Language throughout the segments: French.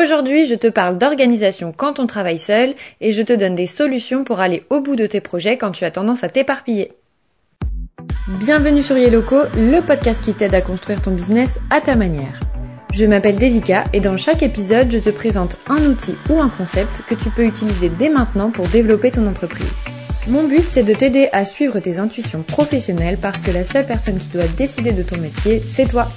Aujourd'hui, je te parle d'organisation quand on travaille seul et je te donne des solutions pour aller au bout de tes projets quand tu as tendance à t'éparpiller. Bienvenue sur Yeloco, le podcast qui t'aide à construire ton business à ta manière. Je m'appelle Devika et dans chaque épisode, je te présente un outil ou un concept que tu peux utiliser dès maintenant pour développer ton entreprise. Mon but, c'est de t'aider à suivre tes intuitions professionnelles parce que la seule personne qui doit décider de ton métier, c'est toi.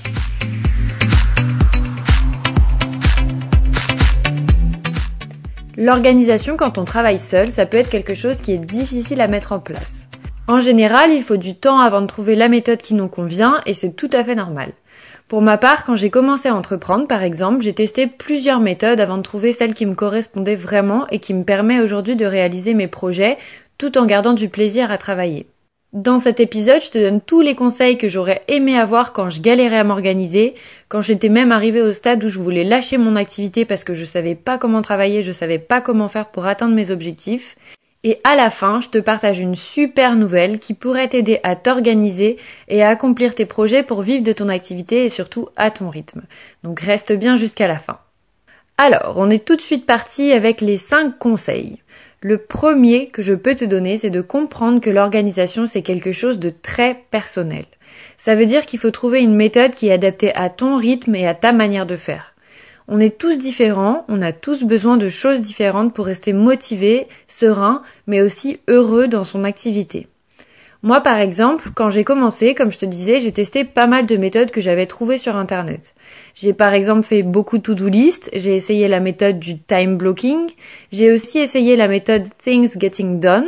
L'organisation quand on travaille seul, ça peut être quelque chose qui est difficile à mettre en place. En général, il faut du temps avant de trouver la méthode qui nous convient et c'est tout à fait normal. Pour ma part, quand j'ai commencé à entreprendre, par exemple, j'ai testé plusieurs méthodes avant de trouver celle qui me correspondait vraiment et qui me permet aujourd'hui de réaliser mes projets tout en gardant du plaisir à travailler. Dans cet épisode, je te donne tous les conseils que j'aurais aimé avoir quand je galérais à m'organiser, quand j'étais même arrivée au stade où je voulais lâcher mon activité parce que je savais pas comment travailler, je savais pas comment faire pour atteindre mes objectifs. Et à la fin, je te partage une super nouvelle qui pourrait t'aider à t'organiser et à accomplir tes projets pour vivre de ton activité et surtout à ton rythme. Donc reste bien jusqu'à la fin. Alors, on est tout de suite parti avec les 5 conseils. Le premier que je peux te donner, c'est de comprendre que l'organisation, c'est quelque chose de très personnel. Ça veut dire qu'il faut trouver une méthode qui est adaptée à ton rythme et à ta manière de faire. On est tous différents, on a tous besoin de choses différentes pour rester motivé, serein, mais aussi heureux dans son activité. Moi, par exemple, quand j'ai commencé, comme je te disais, j'ai testé pas mal de méthodes que j'avais trouvées sur Internet. J'ai par exemple fait beaucoup de to-do list, j'ai essayé la méthode du time blocking, j'ai aussi essayé la méthode things getting done,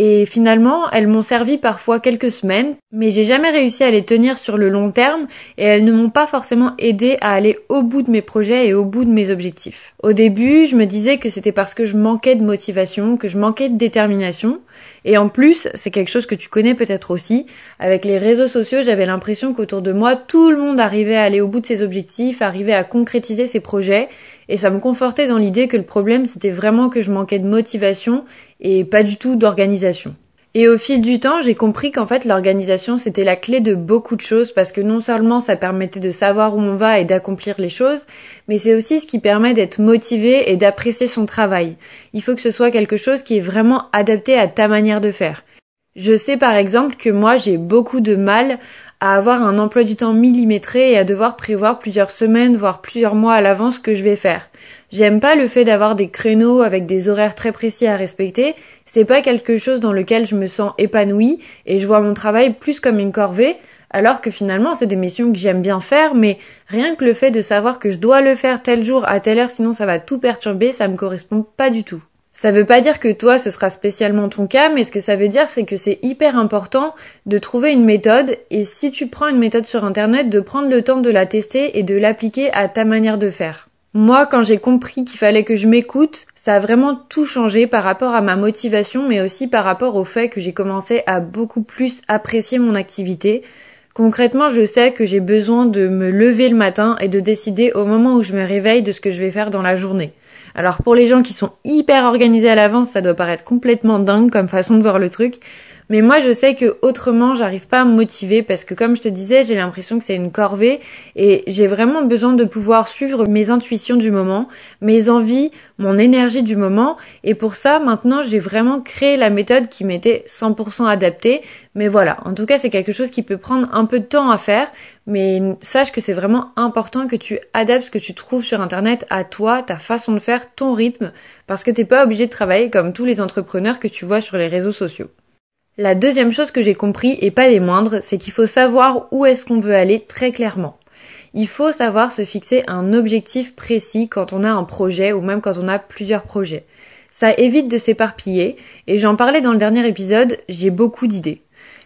et finalement, elles m'ont servi parfois quelques semaines, mais j'ai jamais réussi à les tenir sur le long terme et elles ne m'ont pas forcément aidé à aller au bout de mes projets et au bout de mes objectifs. Au début, je me disais que c'était parce que je manquais de motivation, que je manquais de détermination. Et en plus, c'est quelque chose que tu connais peut-être aussi, avec les réseaux sociaux, j'avais l'impression qu'autour de moi, tout le monde arrivait à aller au bout de ses objectifs, arrivait à concrétiser ses projets, et ça me confortait dans l'idée que le problème c'était vraiment que je manquais de motivation et pas du tout d'organisation. Et au fil du temps, j'ai compris qu'en fait l'organisation c'était la clé de beaucoup de choses parce que non seulement ça permettait de savoir où on va et d'accomplir les choses, mais c'est aussi ce qui permet d'être motivé et d'apprécier son travail. Il faut que ce soit quelque chose qui est vraiment adapté à ta manière de faire. Je sais par exemple que moi j'ai beaucoup de mal à avoir un emploi du temps millimétré et à devoir prévoir plusieurs semaines, voire plusieurs mois à l'avance ce que je vais faire. J'aime pas le fait d'avoir des créneaux avec des horaires très précis à respecter. C'est pas quelque chose dans lequel je me sens épanouie et je vois mon travail plus comme une corvée, alors que finalement c'est des missions que j'aime bien faire, mais rien que le fait de savoir que je dois le faire tel jour à telle heure sinon ça va tout perturber, ça me correspond pas du tout. Ça veut pas dire que toi ce sera spécialement ton cas, mais ce que ça veut dire c'est que c'est hyper important de trouver une méthode et si tu prends une méthode sur internet, de prendre le temps de la tester et de l'appliquer à ta manière de faire. Moi, quand j'ai compris qu'il fallait que je m'écoute, ça a vraiment tout changé par rapport à ma motivation, mais aussi par rapport au fait que j'ai commencé à beaucoup plus apprécier mon activité. Concrètement, je sais que j'ai besoin de me lever le matin et de décider au moment où je me réveille de ce que je vais faire dans la journée. Alors pour les gens qui sont hyper organisés à l'avance, ça doit paraître complètement dingue comme façon de voir le truc. Mais moi, je sais que autrement, j'arrive pas à me motiver parce que comme je te disais, j'ai l'impression que c'est une corvée et j'ai vraiment besoin de pouvoir suivre mes intuitions du moment, mes envies, mon énergie du moment. Et pour ça, maintenant, j'ai vraiment créé la méthode qui m'était 100% adaptée. Mais voilà. En tout cas, c'est quelque chose qui peut prendre un peu de temps à faire. Mais sache que c'est vraiment important que tu adaptes ce que tu trouves sur Internet à toi, ta façon de faire, ton rythme. Parce que t'es pas obligé de travailler comme tous les entrepreneurs que tu vois sur les réseaux sociaux. La deuxième chose que j'ai compris, et pas les moindres, c'est qu'il faut savoir où est-ce qu'on veut aller très clairement. Il faut savoir se fixer un objectif précis quand on a un projet ou même quand on a plusieurs projets. Ça évite de s'éparpiller, et j'en parlais dans le dernier épisode, j'ai beaucoup d'idées.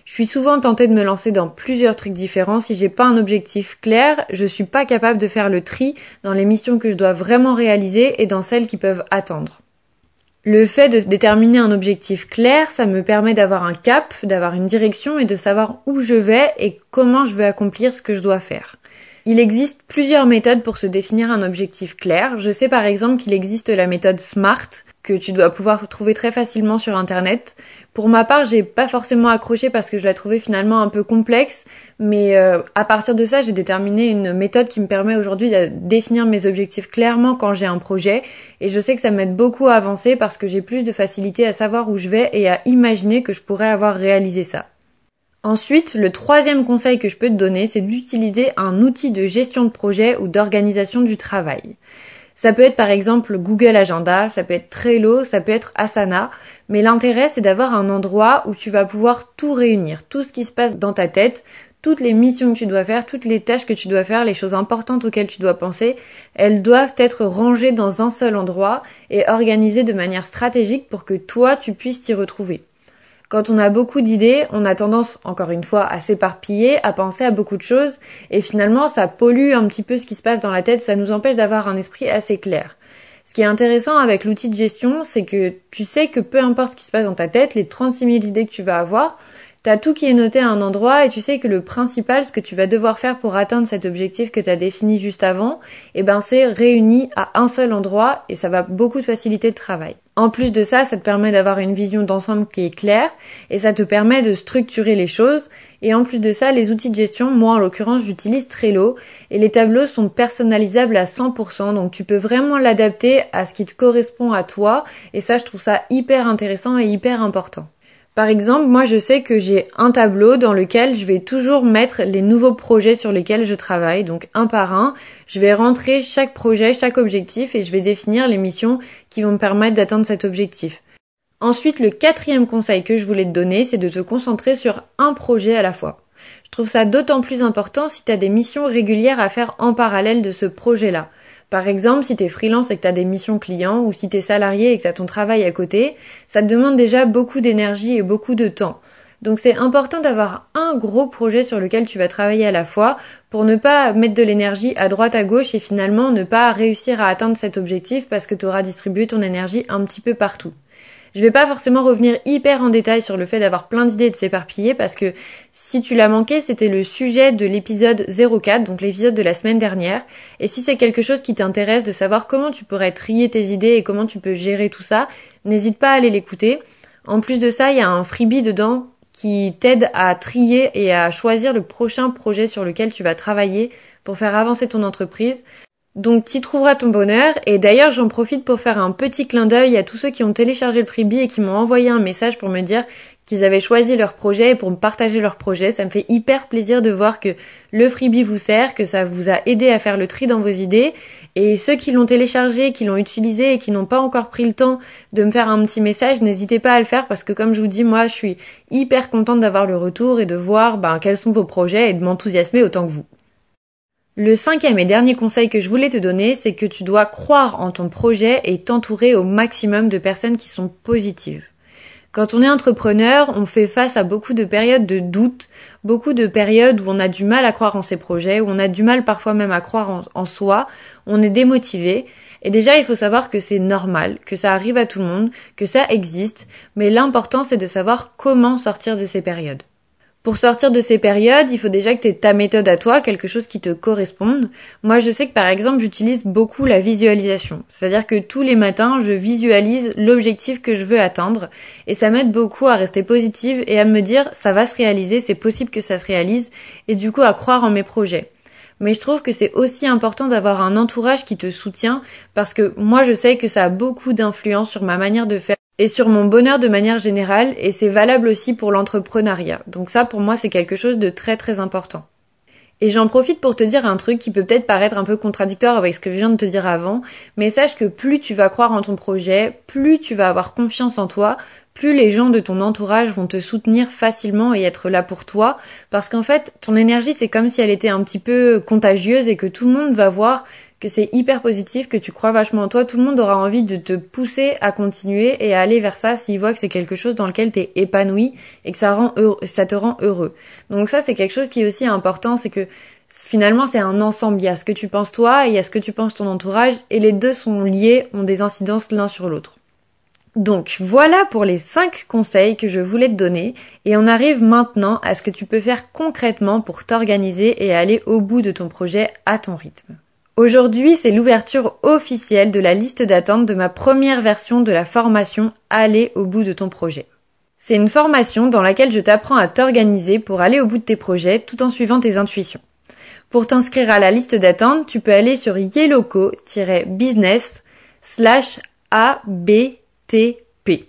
Je suis souvent tentée de me lancer dans plusieurs trucs différents. Si j'ai pas un objectif clair, je suis pas capable de faire le tri dans les missions que je dois vraiment réaliser et dans celles qui peuvent attendre. Le fait de déterminer un objectif clair, ça me permet d'avoir un cap, d'avoir une direction et de savoir où je vais et comment je veux accomplir ce que je dois faire. Il existe plusieurs méthodes pour se définir un objectif clair. Je sais par exemple qu'il existe la méthode SMART que tu dois pouvoir trouver très facilement sur internet. Pour ma part, j'ai pas forcément accroché parce que je la trouvais finalement un peu complexe, mais euh, à partir de ça, j'ai déterminé une méthode qui me permet aujourd'hui de définir mes objectifs clairement quand j'ai un projet et je sais que ça m'aide beaucoup à avancer parce que j'ai plus de facilité à savoir où je vais et à imaginer que je pourrais avoir réalisé ça. Ensuite, le troisième conseil que je peux te donner, c'est d'utiliser un outil de gestion de projet ou d'organisation du travail. Ça peut être par exemple Google Agenda, ça peut être Trello, ça peut être Asana, mais l'intérêt c'est d'avoir un endroit où tu vas pouvoir tout réunir, tout ce qui se passe dans ta tête, toutes les missions que tu dois faire, toutes les tâches que tu dois faire, les choses importantes auxquelles tu dois penser, elles doivent être rangées dans un seul endroit et organisées de manière stratégique pour que toi tu puisses t'y retrouver. Quand on a beaucoup d'idées, on a tendance, encore une fois, à s'éparpiller, à penser à beaucoup de choses, et finalement, ça pollue un petit peu ce qui se passe dans la tête, ça nous empêche d'avoir un esprit assez clair. Ce qui est intéressant avec l'outil de gestion, c'est que tu sais que peu importe ce qui se passe dans ta tête, les 36 000 idées que tu vas avoir, T'as tout qui est noté à un endroit et tu sais que le principal, ce que tu vas devoir faire pour atteindre cet objectif que tu as défini juste avant, eh ben c'est réuni à un seul endroit et ça va beaucoup te faciliter le travail. En plus de ça, ça te permet d'avoir une vision d'ensemble qui est claire et ça te permet de structurer les choses. Et en plus de ça, les outils de gestion, moi en l'occurrence, j'utilise Trello et les tableaux sont personnalisables à 100%. Donc tu peux vraiment l'adapter à ce qui te correspond à toi et ça, je trouve ça hyper intéressant et hyper important. Par exemple, moi je sais que j'ai un tableau dans lequel je vais toujours mettre les nouveaux projets sur lesquels je travaille, donc un par un. Je vais rentrer chaque projet, chaque objectif et je vais définir les missions qui vont me permettre d'atteindre cet objectif. Ensuite, le quatrième conseil que je voulais te donner, c'est de te concentrer sur un projet à la fois. Je trouve ça d'autant plus important si tu as des missions régulières à faire en parallèle de ce projet-là. Par exemple, si tu es freelance et que tu as des missions clients ou si tu es salarié et que tu as ton travail à côté, ça te demande déjà beaucoup d'énergie et beaucoup de temps. Donc c'est important d'avoir un gros projet sur lequel tu vas travailler à la fois pour ne pas mettre de l'énergie à droite à gauche et finalement ne pas réussir à atteindre cet objectif parce que tu auras distribué ton énergie un petit peu partout. Je vais pas forcément revenir hyper en détail sur le fait d'avoir plein d'idées et de s'éparpiller parce que si tu l'as manqué, c'était le sujet de l'épisode 04, donc l'épisode de la semaine dernière. Et si c'est quelque chose qui t'intéresse de savoir comment tu pourrais trier tes idées et comment tu peux gérer tout ça, n'hésite pas à aller l'écouter. En plus de ça, il y a un freebie dedans qui t'aide à trier et à choisir le prochain projet sur lequel tu vas travailler pour faire avancer ton entreprise. Donc tu trouveras ton bonheur et d'ailleurs j'en profite pour faire un petit clin d'œil à tous ceux qui ont téléchargé le freebie et qui m'ont envoyé un message pour me dire qu'ils avaient choisi leur projet et pour me partager leur projet. Ça me fait hyper plaisir de voir que le freebie vous sert, que ça vous a aidé à faire le tri dans vos idées. Et ceux qui l'ont téléchargé, qui l'ont utilisé et qui n'ont pas encore pris le temps de me faire un petit message, n'hésitez pas à le faire parce que comme je vous dis, moi je suis hyper contente d'avoir le retour et de voir ben, quels sont vos projets et de m'enthousiasmer autant que vous. Le cinquième et dernier conseil que je voulais te donner, c'est que tu dois croire en ton projet et t'entourer au maximum de personnes qui sont positives. Quand on est entrepreneur, on fait face à beaucoup de périodes de doute, beaucoup de périodes où on a du mal à croire en ses projets, où on a du mal parfois même à croire en, en soi, on est démotivé. Et déjà, il faut savoir que c'est normal, que ça arrive à tout le monde, que ça existe, mais l'important c'est de savoir comment sortir de ces périodes. Pour sortir de ces périodes, il faut déjà que tu aies ta méthode à toi, quelque chose qui te corresponde. Moi, je sais que par exemple, j'utilise beaucoup la visualisation. C'est-à-dire que tous les matins, je visualise l'objectif que je veux atteindre et ça m'aide beaucoup à rester positive et à me dire ça va se réaliser, c'est possible que ça se réalise et du coup à croire en mes projets mais je trouve que c'est aussi important d'avoir un entourage qui te soutient parce que moi je sais que ça a beaucoup d'influence sur ma manière de faire et sur mon bonheur de manière générale et c'est valable aussi pour l'entrepreneuriat. Donc ça pour moi c'est quelque chose de très très important. Et j'en profite pour te dire un truc qui peut peut-être paraître un peu contradictoire avec ce que je viens de te dire avant, mais sache que plus tu vas croire en ton projet, plus tu vas avoir confiance en toi, plus les gens de ton entourage vont te soutenir facilement et être là pour toi, parce qu'en fait, ton énergie, c'est comme si elle était un petit peu contagieuse et que tout le monde va voir que c'est hyper positif, que tu crois vachement en toi, tout le monde aura envie de te pousser à continuer et à aller vers ça s'il voit que c'est quelque chose dans lequel t'es épanoui et que ça te rend heureux. Donc ça, c'est quelque chose qui est aussi important, c'est que finalement c'est un ensemble. Il y a ce que tu penses toi et il y a ce que tu penses ton entourage et les deux sont liés, ont des incidences l'un sur l'autre. Donc voilà pour les 5 conseils que je voulais te donner et on arrive maintenant à ce que tu peux faire concrètement pour t'organiser et aller au bout de ton projet à ton rythme. Aujourd'hui, c'est l'ouverture officielle de la liste d'attente de ma première version de la formation Aller au bout de ton projet. C'est une formation dans laquelle je t'apprends à t'organiser pour aller au bout de tes projets tout en suivant tes intuitions. Pour t'inscrire à la liste d'attente, tu peux aller sur yellowco-business slash ABTP,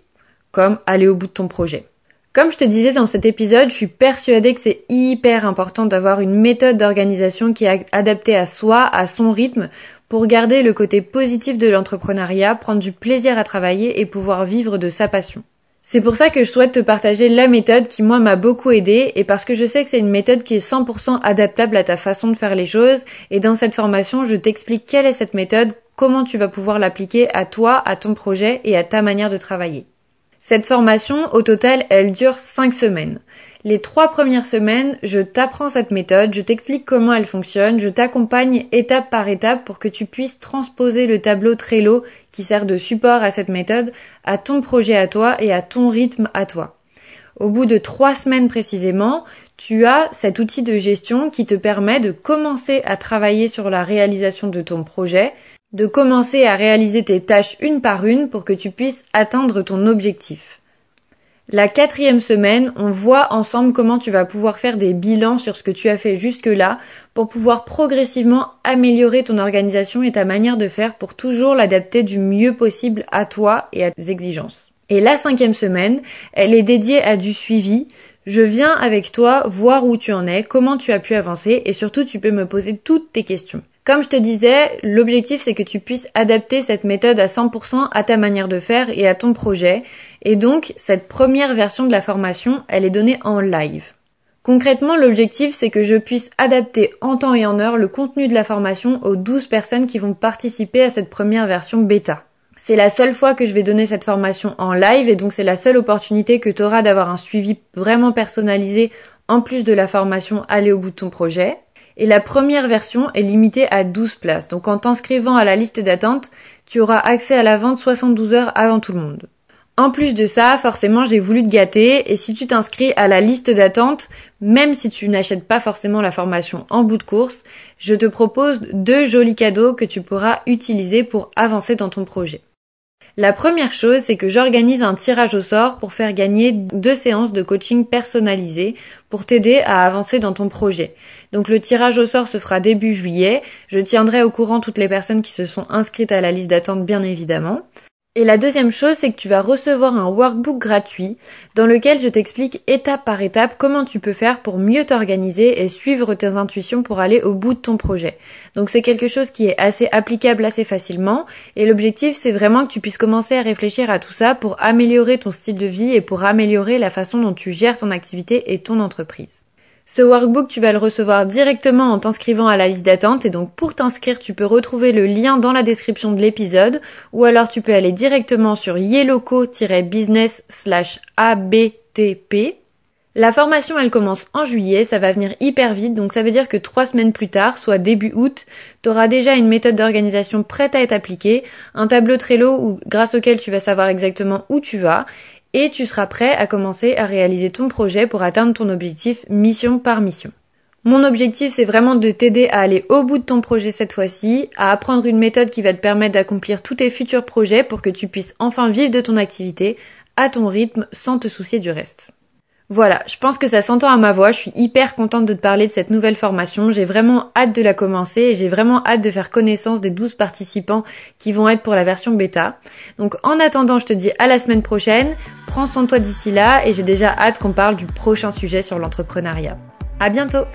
comme aller au bout de ton projet. Comme je te disais dans cet épisode, je suis persuadée que c'est hyper important d'avoir une méthode d'organisation qui est adaptée à soi, à son rythme, pour garder le côté positif de l'entrepreneuriat, prendre du plaisir à travailler et pouvoir vivre de sa passion. C'est pour ça que je souhaite te partager la méthode qui moi m'a beaucoup aidé et parce que je sais que c'est une méthode qui est 100% adaptable à ta façon de faire les choses et dans cette formation je t'explique quelle est cette méthode, comment tu vas pouvoir l'appliquer à toi, à ton projet et à ta manière de travailler. Cette formation, au total, elle dure 5 semaines. Les trois premières semaines, je t'apprends cette méthode, je t'explique comment elle fonctionne, je t'accompagne étape par étape pour que tu puisses transposer le tableau Trello qui sert de support à cette méthode à ton projet à toi et à ton rythme à toi. Au bout de trois semaines précisément, tu as cet outil de gestion qui te permet de commencer à travailler sur la réalisation de ton projet, de commencer à réaliser tes tâches une par une pour que tu puisses atteindre ton objectif. La quatrième semaine, on voit ensemble comment tu vas pouvoir faire des bilans sur ce que tu as fait jusque-là pour pouvoir progressivement améliorer ton organisation et ta manière de faire pour toujours l'adapter du mieux possible à toi et à tes exigences. Et la cinquième semaine, elle est dédiée à du suivi. Je viens avec toi voir où tu en es, comment tu as pu avancer et surtout tu peux me poser toutes tes questions. Comme je te disais, l'objectif c'est que tu puisses adapter cette méthode à 100% à ta manière de faire et à ton projet. Et donc, cette première version de la formation, elle est donnée en live. Concrètement, l'objectif c'est que je puisse adapter en temps et en heure le contenu de la formation aux 12 personnes qui vont participer à cette première version bêta. C'est la seule fois que je vais donner cette formation en live et donc c'est la seule opportunité que tu auras d'avoir un suivi vraiment personnalisé en plus de la formation aller au bout de ton projet. Et la première version est limitée à 12 places. Donc en t'inscrivant à la liste d'attente, tu auras accès à la vente 72 heures avant tout le monde. En plus de ça, forcément, j'ai voulu te gâter et si tu t'inscris à la liste d'attente, même si tu n'achètes pas forcément la formation en bout de course, je te propose deux jolis cadeaux que tu pourras utiliser pour avancer dans ton projet. La première chose, c'est que j'organise un tirage au sort pour faire gagner deux séances de coaching personnalisées pour t'aider à avancer dans ton projet. Donc le tirage au sort se fera début juillet. Je tiendrai au courant toutes les personnes qui se sont inscrites à la liste d'attente bien évidemment. Et la deuxième chose, c'est que tu vas recevoir un workbook gratuit dans lequel je t'explique étape par étape comment tu peux faire pour mieux t'organiser et suivre tes intuitions pour aller au bout de ton projet. Donc c'est quelque chose qui est assez applicable assez facilement et l'objectif c'est vraiment que tu puisses commencer à réfléchir à tout ça pour améliorer ton style de vie et pour améliorer la façon dont tu gères ton activité et ton entreprise. Ce workbook, tu vas le recevoir directement en t'inscrivant à la liste d'attente. Et donc pour t'inscrire, tu peux retrouver le lien dans la description de l'épisode. Ou alors tu peux aller directement sur yellowco-business slash ABTP. La formation, elle commence en juillet, ça va venir hyper vite, donc ça veut dire que trois semaines plus tard, soit début août, tu auras déjà une méthode d'organisation prête à être appliquée, un tableau Trello grâce auquel tu vas savoir exactement où tu vas, et tu seras prêt à commencer à réaliser ton projet pour atteindre ton objectif mission par mission. Mon objectif, c'est vraiment de t'aider à aller au bout de ton projet cette fois-ci, à apprendre une méthode qui va te permettre d'accomplir tous tes futurs projets pour que tu puisses enfin vivre de ton activité à ton rythme sans te soucier du reste. Voilà, je pense que ça s'entend à ma voix, je suis hyper contente de te parler de cette nouvelle formation, j'ai vraiment hâte de la commencer et j'ai vraiment hâte de faire connaissance des 12 participants qui vont être pour la version bêta. Donc en attendant, je te dis à la semaine prochaine, prends soin de toi d'ici là et j'ai déjà hâte qu'on parle du prochain sujet sur l'entrepreneuriat. À bientôt!